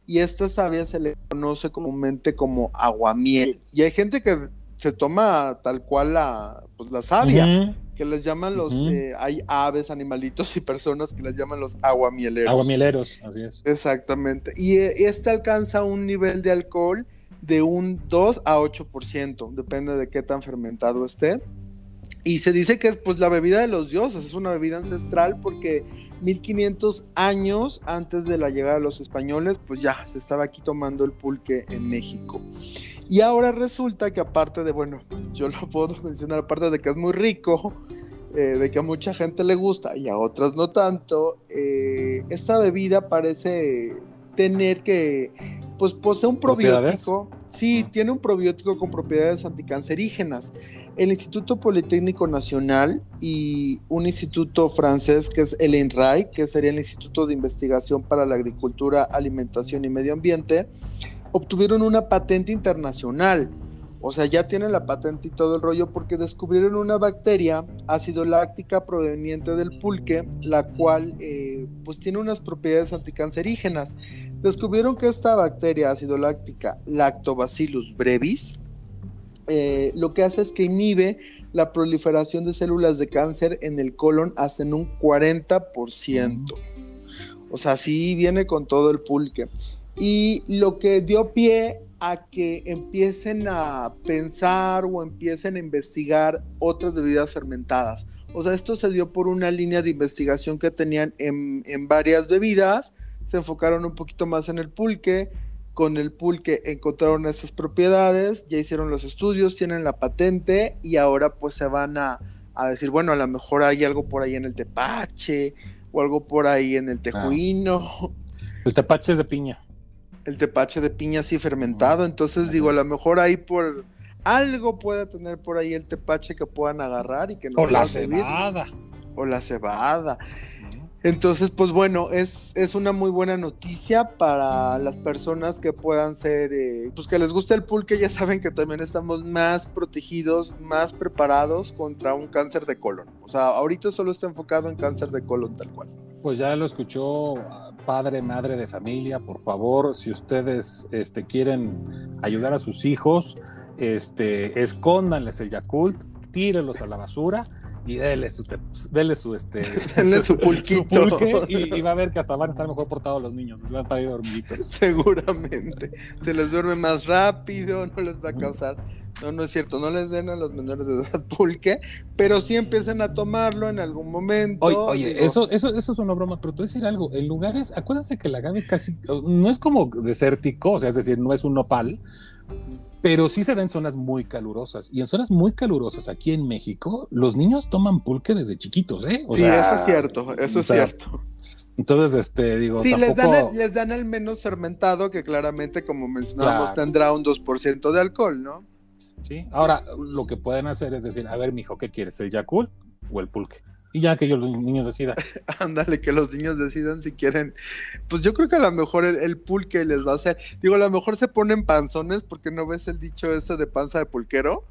Y esta savia se le conoce comúnmente como aguamiel. Y hay gente que se toma tal cual la, pues, la savia, que les llaman los, eh, hay aves, animalitos y personas que les llaman los aguamieleros. Aguamieleros, así es. Exactamente. Y eh, este alcanza un nivel de alcohol de un 2 a 8%, depende de qué tan fermentado esté. Y se dice que es pues la bebida de los dioses, es una bebida ancestral porque 1500 años antes de la llegada de los españoles, pues ya se estaba aquí tomando el pulque en México. Y ahora resulta que aparte de, bueno, yo lo puedo (laughs) mencionar, aparte de que es muy rico, eh, de que a mucha gente le gusta y a otras no tanto, eh, esta bebida parece tener que, pues posee un probiótico. Sí, tiene un probiótico con propiedades anticancerígenas el Instituto Politécnico Nacional y un instituto francés que es el INRAE, que sería el Instituto de Investigación para la Agricultura, Alimentación y Medio Ambiente, obtuvieron una patente internacional. O sea, ya tienen la patente y todo el rollo porque descubrieron una bacteria ácido láctica proveniente del pulque, la cual eh, pues tiene unas propiedades anticancerígenas. Descubrieron que esta bacteria ácido láctica, Lactobacillus brevis, eh, lo que hace es que inhibe la proliferación de células de cáncer en el colon hasta en un 40%. O sea, sí viene con todo el pulque. Y lo que dio pie a que empiecen a pensar o empiecen a investigar otras bebidas fermentadas. O sea, esto se dio por una línea de investigación que tenían en, en varias bebidas, se enfocaron un poquito más en el pulque, con el pulque encontraron esas propiedades, ya hicieron los estudios, tienen la patente y ahora pues se van a, decir, bueno, a lo mejor hay algo por ahí en el tepache o algo por ahí en el ah. tejuino. El tepache es de piña. El tepache de piña sí fermentado, entonces digo, a lo mejor ahí por algo puede tener por ahí el tepache que puedan agarrar y que no O la cebada. O la cebada. Entonces, pues bueno, es, es una muy buena noticia para las personas que puedan ser, eh, pues que les guste el pulque, ya (laughs) saben que también estamos más protegidos, más preparados contra un cáncer de colon. O sea, ahorita solo está enfocado en cáncer de colon tal cual. Pues ya lo escuchó padre, madre de familia, por favor, si ustedes este, quieren ayudar a sus hijos, este, escóndanles el Yakult, tírenlos a la basura y déle su, dele su, este, (laughs) su, pulque y, va a ver que hasta van a estar mejor portados los niños, van a estar ahí dormiditos. (laughs) Seguramente. Se les duerme más rápido, no les va a causar. No, no es cierto, no les den a los menores de edad pulque, pero sí empiecen a tomarlo en algún momento. Oye, eso, eso, eso es una broma, pero te voy a decir algo, en lugares, acuérdense que la agave es casi, no es como desértico, o sea, es decir, no es un nopal, pero sí se da en zonas muy calurosas. Y en zonas muy calurosas aquí en México, los niños toman pulque desde chiquitos, ¿eh? sí, eso es cierto, eso es cierto. Entonces, este, digo, sí, les, dan el, les dan el menos fermentado, que claramente, como mencionábamos, tendrá un 2% de alcohol, ¿no? Sí, ahora lo que pueden hacer es decir, a ver, mijo, ¿qué quieres? ¿El Yakult o el pulque? Y ya que ellos, los niños decidan. (laughs) Ándale, que los niños decidan si quieren. Pues yo creo que a lo mejor el, pulque les va a hacer. Digo, a lo mejor se ponen panzones porque no ves el dicho ese de panza de pulquero.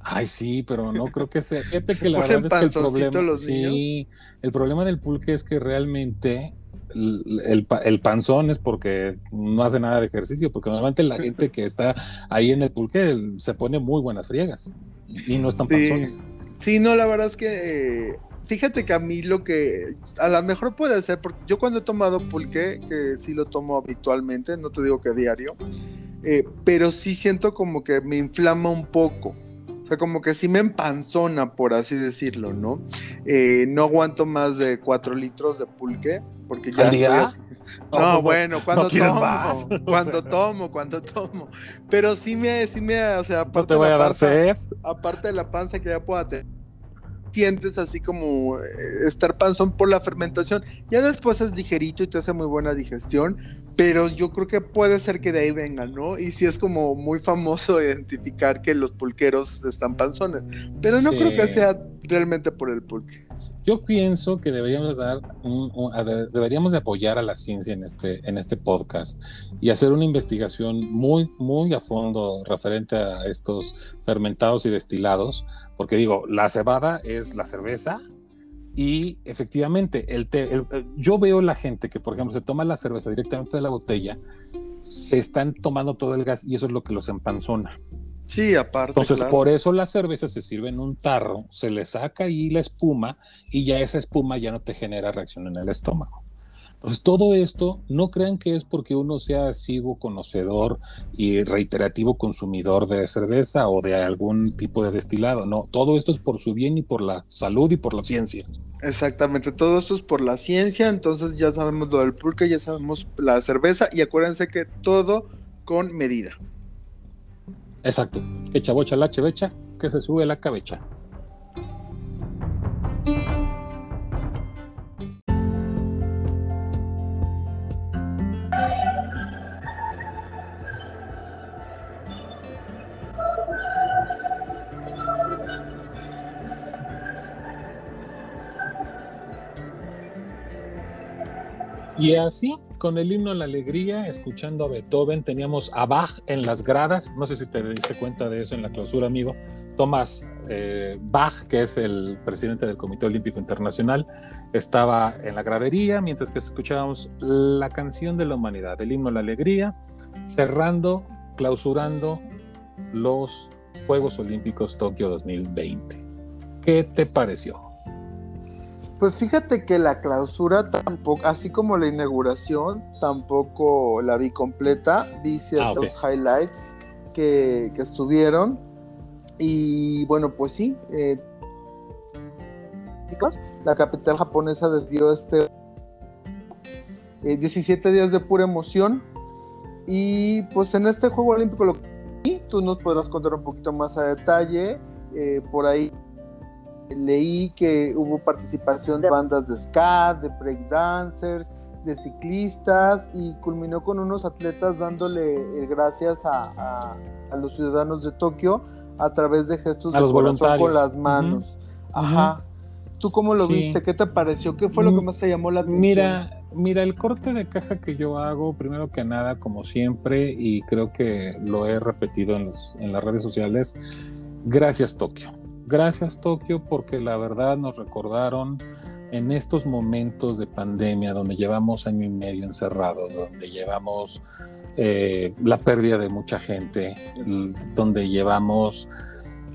Ay, sí, pero no (laughs) creo que sea. Fíjate que la verdad es que el problema. sí, el problema del pulque es que realmente el, el, panzón es porque no hace nada de ejercicio, porque normalmente la gente que está ahí en el pulque se pone muy buenas friegas y no están panzones. Sí, no, la verdad es que eh, fíjate que a mí lo que a lo mejor puede ser, porque yo cuando he tomado pulque, que sí lo tomo habitualmente, no te digo que diario, eh, pero sí siento como que me inflama un poco. O sea, como que sí me empanzona, por así decirlo, ¿no? Eh, no aguanto más de cuatro litros de pulque, porque ya estoy No, pues, bueno, cuando tomo, (laughs) cuando tomo, cuando tomo. Pero sí me, sí me, o sea, aparte te voy a dar sed. Aparte de la panza que ya pueda tener sientes así como eh, estar panzón por la fermentación. Ya después es ligerito y te hace muy buena digestión, pero yo creo que puede ser que de ahí venga, ¿no? Y sí es como muy famoso (laughs) identificar que los pulqueros están panzones, pero no creo que sea realmente por el pulque. Yo pienso que deberíamos dar deberíamos de apoyar a la ciencia en este, en este podcast y hacer una investigación muy, muy a fondo referente a estos fermentados y destilados, porque digo, la cebada es la cerveza y efectivamente el yo veo la gente que, por ejemplo, se toma la cerveza directamente de la botella, se están tomando todo el gas y eso es lo que los empanzona. Sí, aparte. Entonces, por eso la cerveza se sirve en un tarro, se le saca ahí la espuma y ya esa espuma ya no te genera reacción en el estómago. Entonces, todo esto, no crean que es porque uno sea asiduo conocedor y reiterativo consumidor de cerveza o de algún tipo de destilado. No, todo esto es por su bien y por la salud y por la ciencia. Exactamente, todo esto es por la ciencia. Entonces, ya sabemos lo del pulque, ya sabemos la cerveza y acuérdense que todo con medida. Exacto. Que chabocha la chevecha, que se sube la cabecha. Y así con el himno a la alegría, escuchando a Beethoven, teníamos a Bach en las gradas, no sé si te diste cuenta de eso en la clausura, amigo, Tomás eh, Bach, que es el presidente del Comité Olímpico Internacional, estaba en la gradería mientras que escuchábamos la canción de la humanidad, el himno a la alegría, cerrando, clausurando los Juegos Olímpicos Tokio 2020. ¿Qué te pareció? Pues fíjate que la clausura tampoco, así como la inauguración, tampoco la vi completa. Vi ciertos ah, highlights que, estuvieron. Y bueno, pues sí. Eh, la capital japonesa desvió este 17 eh, días de pura emoción. Y pues en este Juego Olímpico lo que tú nos podrás contar un poquito más a detalle. Eh, por ahí leí que hubo participación de bandas de ska, de breakdancers, de ciclistas y culminó con unos atletas dándole gracias a, los ciudadanos de Tokio a través de gestos de corazón con las manos. Ajá. ¿Tú cómo lo viste? ¿Qué te pareció? ¿Qué fue lo que más te llamó la atención? Mira, mira, el corte de caja que yo hago, primero que nada, como siempre, y creo que lo he repetido en, los, en las redes sociales, gracias Tokio. Gracias Tokio porque la verdad nos recordaron en estos momentos de pandemia donde llevamos año y medio encerrados, donde llevamos eh, la pérdida de mucha gente, donde llevamos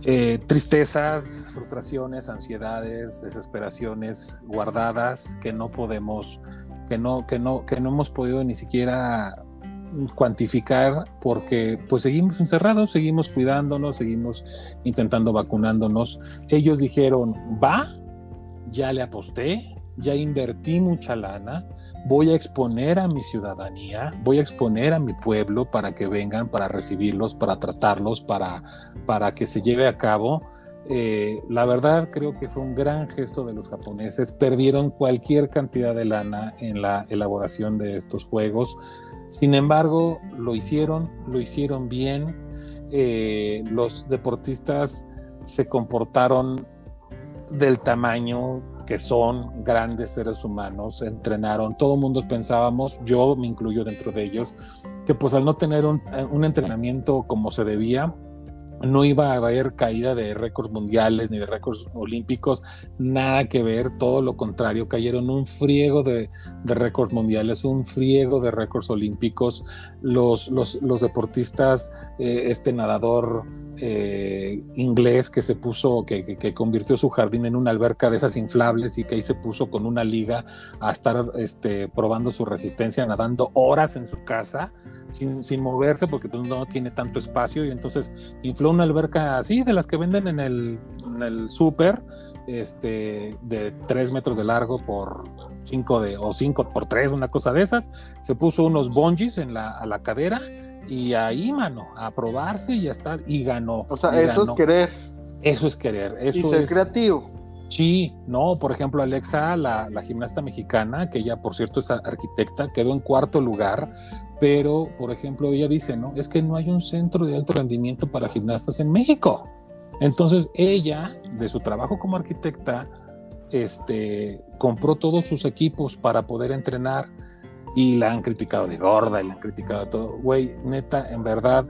eh, tristezas, frustraciones, ansiedades, desesperaciones guardadas que no podemos, que no, que no, que no hemos podido ni siquiera cuantificar porque pues seguimos encerrados, seguimos cuidándonos, seguimos intentando vacunándonos. Ellos dijeron, va, ya le aposté, ya invertí mucha lana, voy a exponer a mi ciudadanía, voy a exponer a mi pueblo para que vengan, para recibirlos, para tratarlos, para, para que se lleve a cabo. Eh, la verdad creo que fue un gran gesto de los japoneses. Perdieron cualquier cantidad de lana en la elaboración de estos juegos. Sin embargo, lo hicieron, lo hicieron bien. Eh, los deportistas se comportaron del tamaño que son grandes seres humanos, entrenaron, todo el mundo pensábamos, yo me incluyo dentro de ellos, que pues al no tener un, un entrenamiento como se debía, no iba a haber caída de récords mundiales ni de récords olímpicos, nada que ver, todo lo contrario, cayeron un friego de, récords mundiales, un friego de récords olímpicos, los, los, los deportistas, eh, este nadador eh, inglés que se puso, que, convirtió su jardín en una alberca de esas inflables y que ahí se puso con una liga a estar este, probando su resistencia, nadando horas en su casa, sin, sin moverse porque pues, no tiene tanto espacio. Y entonces infló una alberca así, de las que venden en el, en el súper, este, de 3 metros de largo por 5 de, o 5 por 3, una cosa de esas, se puso unos bungees en la, a la cadera y ahí, mano, a probarse y a estar, y ganó. O sea, eso es querer. Eso es querer. Eso y ser creativo. Sí, no, por ejemplo, Alexa, la, la, gimnasta mexicana, que ella, por cierto, es arquitecta, quedó en cuarto lugar, pero, por ejemplo, ella dice, ¿no? Es que no hay un centro de alto rendimiento para gimnastas en México. Entonces, ella, de su trabajo como arquitecta, este, compró todos sus equipos para poder entrenar y la han criticado de gorda y la han criticado de todo. Güey, neta, en verdad,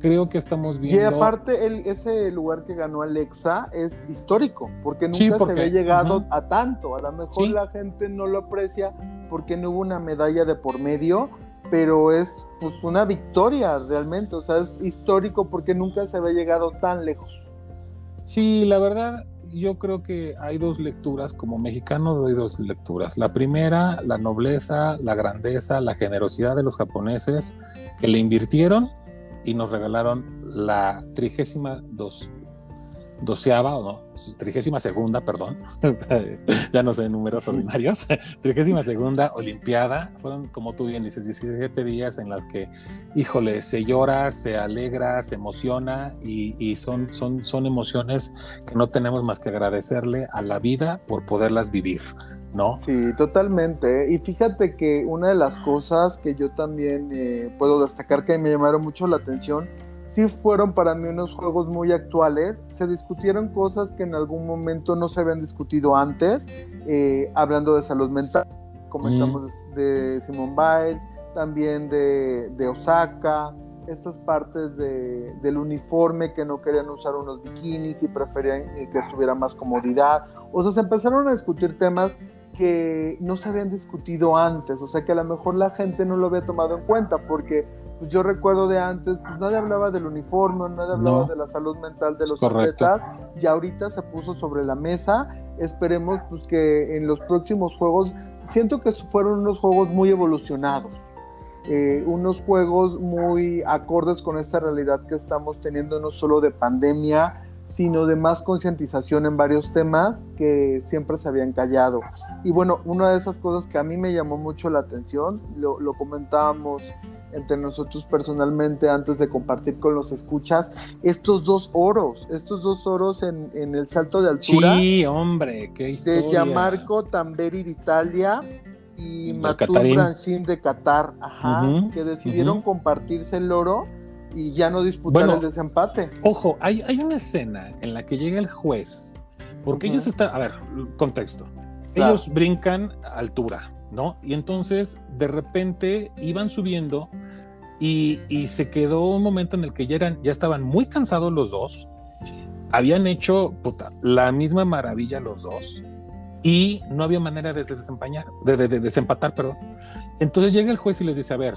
creo que estamos viendo. Y aparte, el, ese lugar que ganó Alexa es histórico, porque nunca se había llegado a tanto. A lo mejor la gente no lo aprecia porque no hubo una medalla de por medio, pero es pues una victoria realmente. O sea, es histórico porque nunca se había llegado tan lejos. Sí, la verdad, yo creo que hay dos lecturas, como mexicano doy dos lecturas. La primera, la nobleza, la grandeza, la generosidad de los japoneses que le invirtieron y nos regalaron la trigésima dos, doceava o no, trigésima segunda, perdón, (laughs) ya no sé números ordinarios, (laughs) trigésima segunda Olimpiada, fueron como tú bien dices, 17 días en las que, híjole, se llora, se alegra, se emociona y, y, son, son, son emociones que no tenemos más que agradecerle a la vida por poderlas vivir, ¿no? Sí, totalmente. Y fíjate que una de las cosas que yo también eh, puedo destacar que me llamaron mucho la atención, sí fueron para mí unos juegos muy actuales. Se discutieron cosas que en algún momento no se habían discutido antes, eh, hablando de salud mental, comentamos mm. de Simone Biles, también de, de Osaka, estas partes de, del uniforme que no querían usar unos bikinis y preferían eh, que estuviera más comodidad. O sea, se empezaron a discutir temas que no se habían discutido antes, o sea que a lo mejor la gente no lo había tomado en cuenta, porque pues yo recuerdo de antes, pues nadie hablaba del uniforme, nadie hablaba de la salud mental de los atletas, y ahorita se puso sobre la mesa. Esperemos pues que en los próximos juegos, siento que fueron unos juegos muy evolucionados, eh, unos juegos muy acordes con esta realidad que estamos teniendo, no solo de pandemia, sino de más concientización en varios temas que siempre se habían callado. Y bueno, una de esas cosas que a mí me llamó mucho la atención, lo, lo comentábamos entre nosotros personalmente antes de compartir con los escuchas estos dos oros, estos dos oros en, en el salto de altura. Sí, hombre, qué historia. De Gianmarco Tamberi de Italia y Matur Branchin de Qatar, ajá, que decidieron compartirse el oro y ya no disputar el desempate. Ojo, hay, hay una escena en la que llega el juez Porque ellos están, a ver, contexto. Ellos brincan altura, ¿no? Y entonces de repente iban subiendo y, se quedó un momento en el que ya, eran, ya estaban muy cansados los dos. Habían hecho la misma maravilla los dos y no había manera de desempañar, de, de, desempatar, perdón. Entonces llega el juez y les dice, a ver,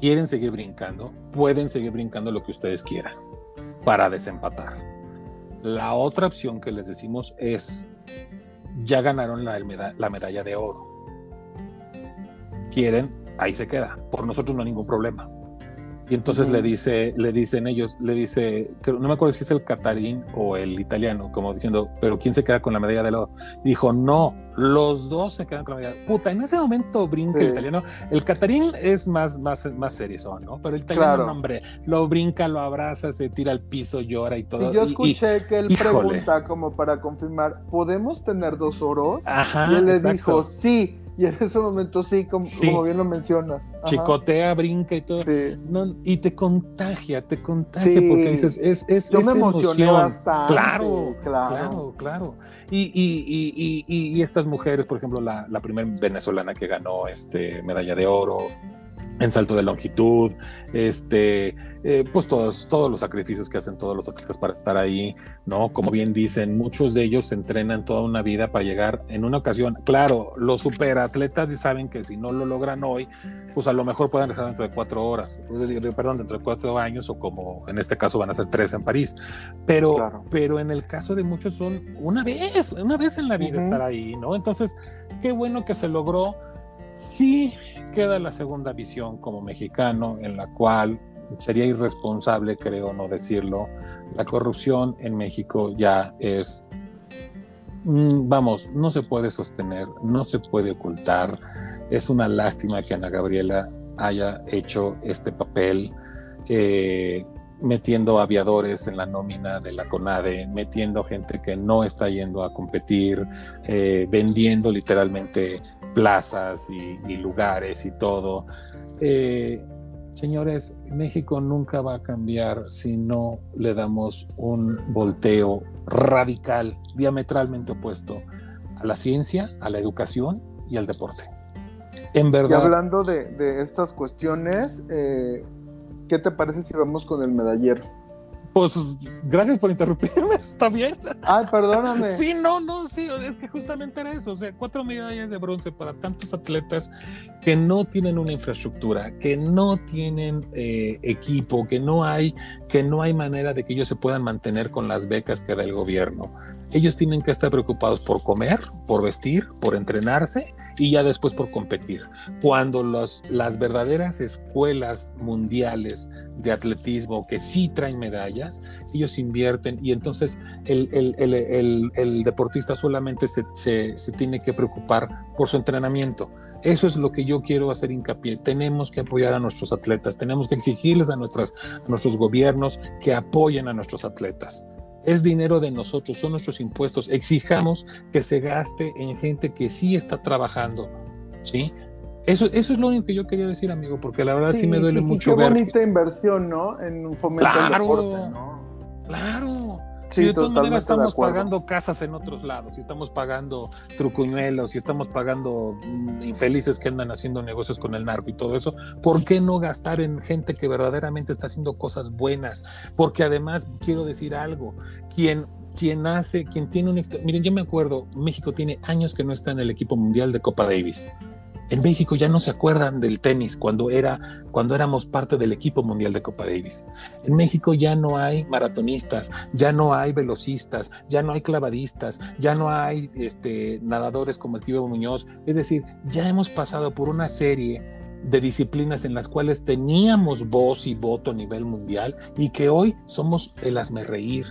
quieren seguir brincando, pueden seguir brincando lo que ustedes quieran para desempatar. La otra opción que les decimos es, ya ganaron la, la medalla de oro. Quieren, ahí se queda. Por nosotros no hay ningún problema. Y entonces le dice, le dicen ellos, le dice, no me acuerdo si es el catarín o el italiano, como diciendo, pero ¿quién se queda con la medalla de oro? dijo, no, los dos se quedan con la medalla. Puta, en ese momento brinca el italiano. El catarín es más, más, más serio, ¿no? Pero el italiano, hombre, lo brinca, lo abraza, se tira al piso, llora y todo. Y yo escuché que él pregunta como para confirmar, ¿podemos tener dos oros? Ajá, y él le dijo, sí y en ese momento sí, como, bien lo mencionas. Chicotea, brinca y todo. y te contagia, te contagia porque dices, es, es, Yo me emocioné bastante. Claro, claro, claro. Y, y, y, y, estas mujeres, por ejemplo, la, la primera venezolana que ganó este medalla de oro, en salto de longitud, este, eh, pues todos, todos los sacrificios que hacen todos los atletas para estar ahí, ¿no? Como bien dicen, muchos de ellos se entrenan toda una vida para llegar en una ocasión. Claro, los superatletas saben que si no lo logran hoy, pues a lo mejor pueden dejar dentro de cuatro horas, perdón, dentro de cuatro años o como en este caso van a ser tres en París. Pero, pero en el caso de muchos son una vez, una vez en la vida estar ahí, ¿no? Entonces, qué bueno que se logró Sí queda la segunda visión como mexicano, en la cual sería irresponsable, creo, no decirlo. La corrupción en México ya es, mm, vamos, no se puede sostener, no se puede ocultar. Es una lástima que Ana Gabriela haya hecho este papel. Eh, metiendo aviadores en la nómina de la CONADE, metiendo gente que no está yendo a competir, eh, vendiendo literalmente plazas y, lugares y todo. Eh, señores, México nunca va a cambiar si no le damos un volteo radical, diametralmente opuesto a la ciencia, a la educación y al deporte. En verdad. Y hablando de, estas cuestiones, eh, ¿qué te parece si vamos con el medallero? Pues gracias por interrumpirme, (laughs) está bien. Ay, perdóname. Sí, no, no, sí, es que justamente era eso, o sea, cuatro medallas de bronce para tantos atletas que no tienen una infraestructura, que no tienen eh, equipo, que no hay, que no hay manera de que ellos se puedan mantener con las becas que da el gobierno. Ellos tienen que estar preocupados por comer, por vestir, por entrenarse y ya después por competir. Cuando los, las verdaderas escuelas mundiales de atletismo que sí traen medallas, ellos invierten y entonces el, el, el, el deportista solamente se, se, tiene que preocupar por su entrenamiento. Eso es lo que yo quiero hacer hincapié. Tenemos que apoyar a nuestros atletas, tenemos que exigirles a, nuestras, a nuestros gobiernos que apoyen a nuestros atletas. Es dinero de nosotros, son nuestros impuestos. Exijamos que se gaste en gente que sí está trabajando, ¿sí? Eso, eso es lo único que yo quería decir, amigo, porque la verdad sí, me duele mucho qué ver. Bonita inversión, ¿no? En un fomento claro, deporte, ¿no? Claro. Sí, de todas maneras estamos pagando casas en otros lados, y estamos pagando trucuñuelos, y estamos pagando mm, infelices que andan haciendo negocios con el narco y todo eso, ¿por qué no gastar en gente que verdaderamente está haciendo cosas buenas? Porque además quiero decir algo, quien quien hace, quien tiene un... Miren, yo me acuerdo, México tiene años que no está en el equipo mundial de Copa Davis. En México ya no se acuerdan del tenis cuando, era, cuando éramos parte del equipo mundial de Copa Davis. En México ya no hay maratonistas, ya no hay velocistas, ya no hay clavadistas, ya no hay este, nadadores como el tío Muñoz. Es decir, ya hemos pasado por una serie de disciplinas en las cuales teníamos voz y voto a nivel mundial y que hoy somos el reír.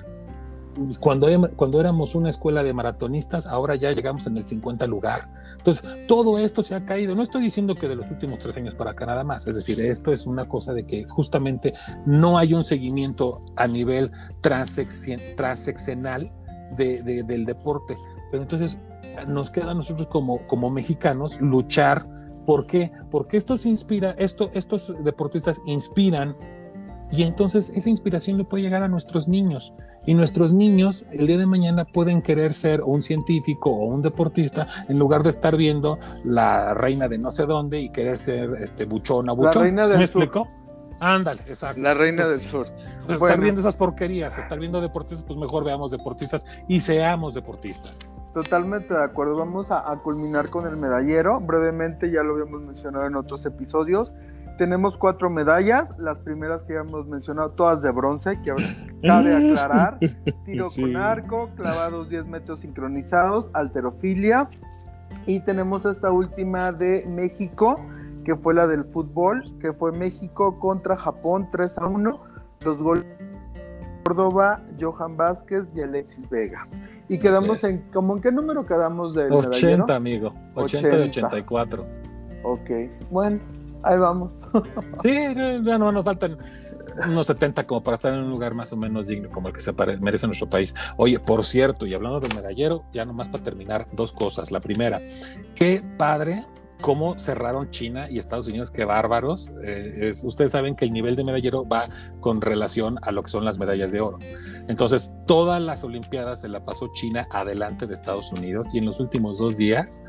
Cuando, cuando éramos una escuela de maratonistas, ahora ya llegamos en el 50 lugar entonces, todo esto se ha caído. No estoy diciendo que de los últimos tres años para acá nada más. Es decir, esto es una cosa de que justamente no hay un seguimiento a nivel transeccional del deporte. Pero entonces nos queda a nosotros como, como mexicanos luchar. ¿Por qué? Porque esto se inspira, esto, estos deportistas inspiran Y entonces esa inspiración le puede llegar a nuestros niños. Y nuestros niños el día de mañana pueden querer ser un científico o un deportista en lugar de estar viendo la reina de no sé dónde y querer ser este buchona, buchón. La reina del ¿Me sur. explico? Ándale, exacto. La reina del sur. Bueno. Estar viendo esas porquerías, estar viendo deportistas, pues mejor veamos deportistas y seamos deportistas. Totalmente de acuerdo. Vamos a, a culminar con el medallero. Brevemente, ya lo habíamos mencionado en otros episodios. Tenemos cuatro medallas. Las primeras que habíamos mencionado, todas de bronce, que (laughs) cabe aclarar. Tiro Sí. con arco, clavados 10 metros sincronizados, alterofilia. Y tenemos esta última de México, que fue la del fútbol, que fue México contra Japón 3 a 1. Los goles Córdoba, Johan Vázquez y Alexis Vega. Y quedamos en, ¿cómo en qué número quedamos del 80, medallero? amigo. 80, de 80. 84. Ok, bueno, ahí vamos. Sí, ya no nos faltan unos 70 como para estar en un lugar más o menos digno como el que se merece nuestro país. Oye, por cierto, y hablando del medallero, ya nomás para terminar, dos cosas. La primera, qué padre cómo cerraron China y Estados Unidos, qué bárbaros. Eh, es- ustedes saben que el nivel de medallero va con relación a lo que son las medallas de oro. Entonces, todas las Olimpiadas se la pasó China adelante de Estados Unidos y en los últimos dos días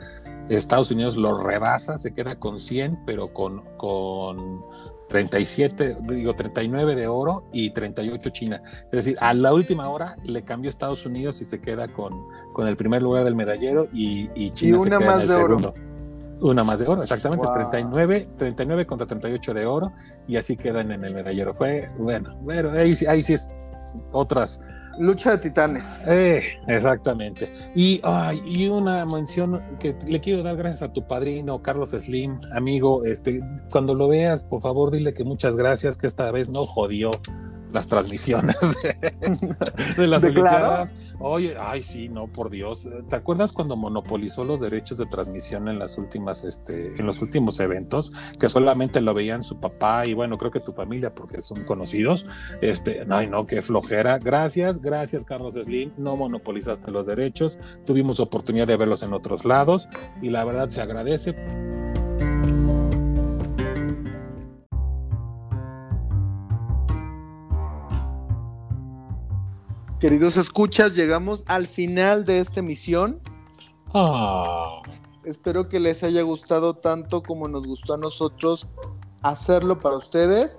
Estados Unidos lo rebasa, se queda con 100, pero con, con 37, digo 39 de oro y 38 China. Es decir, a la última hora le cambió Estados Unidos y se queda con, con el primer lugar del medallero y, y China Y se queda en el de oro. segundo. Una más de oro, exactamente, Wow. 39, 39 contra 38 de oro y así quedan en el medallero. Fue, bueno, bueno, ahí, sí- ahí sí es otras, Lucha de titanes. eh, exactamente. Y, y una mención que le quiero dar gracias a tu padrino, Carlos Slim, amigo. Este, cuando lo veas, por favor, dile que muchas gracias, que esta vez no jodió las transmisiones (laughs) de, de las ¿De claro? Oye, ay, sí, no, por Dios. ¿Te acuerdas cuando monopolizó los derechos de transmisión en las últimas, este, en los últimos eventos? Que solamente lo veían su papá y bueno, creo que tu familia, porque son conocidos. Este, ay, no, qué flojera. Gracias, gracias, Carlos Slim. No monopolizaste los derechos. Tuvimos oportunidad de verlos en otros lados y la verdad se agradece. Queridos escuchas, llegamos al final de esta emisión. Ah, Espero que les haya gustado tanto como nos gustó a nosotros hacerlo para ustedes.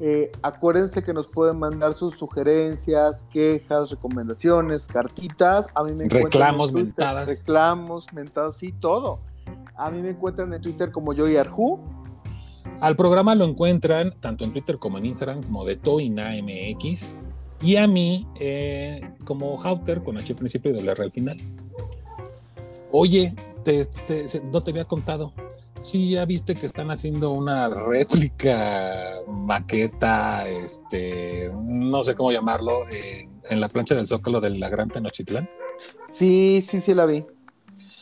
Eh, acuérdense que nos pueden mandar sus sugerencias, quejas, recomendaciones, cartitas. A mí me encuentran Reclamos, Twitter, mentadas. Reclamos, mentadas, sí, todo. A mí me encuentran en Twitter como Joy Arju. Al programa lo encuentran tanto en Twitter como en Instagram como de ToinaMX y a mí eh, como Hauter con H principio y doble R al final. Oye, te- te- no te había contado. Sí, ya viste que están haciendo una réplica, maqueta, este, no sé cómo llamarlo, eh, en la plancha del Zócalo de la Gran Tenochtitlán. Sí, sí, sí la vi.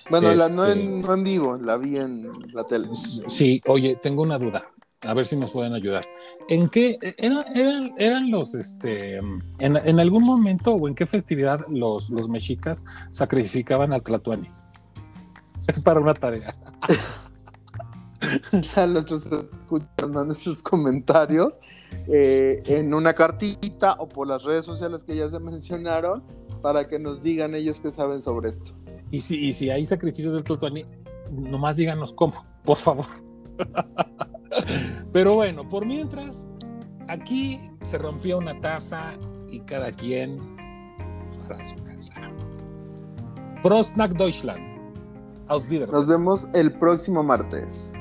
Bueno, la- no, Este- en, no en vivo, la vi en la tele. Sí, oye, tengo una duda. A ver si nos pueden ayudar. ¿En qué eran, eran, eran los, este, en, en algún momento o en qué festividad los, los mexicas sacrificaban al Tlatuani? Es para una tarea. (laughs) ya nuestros escuchan manden sus comentarios eh, en una cartita o por las redes sociales que ya se mencionaron para que nos digan ellos que saben sobre esto. Y si, y si hay sacrificios del Tlatuani, nomás díganos cómo, por favor. (laughs) (laughs) Pero bueno, por mientras, aquí se rompió una taza y cada quien para su casa. Prost nach Deutschland. Auf. Nos vemos el próximo martes.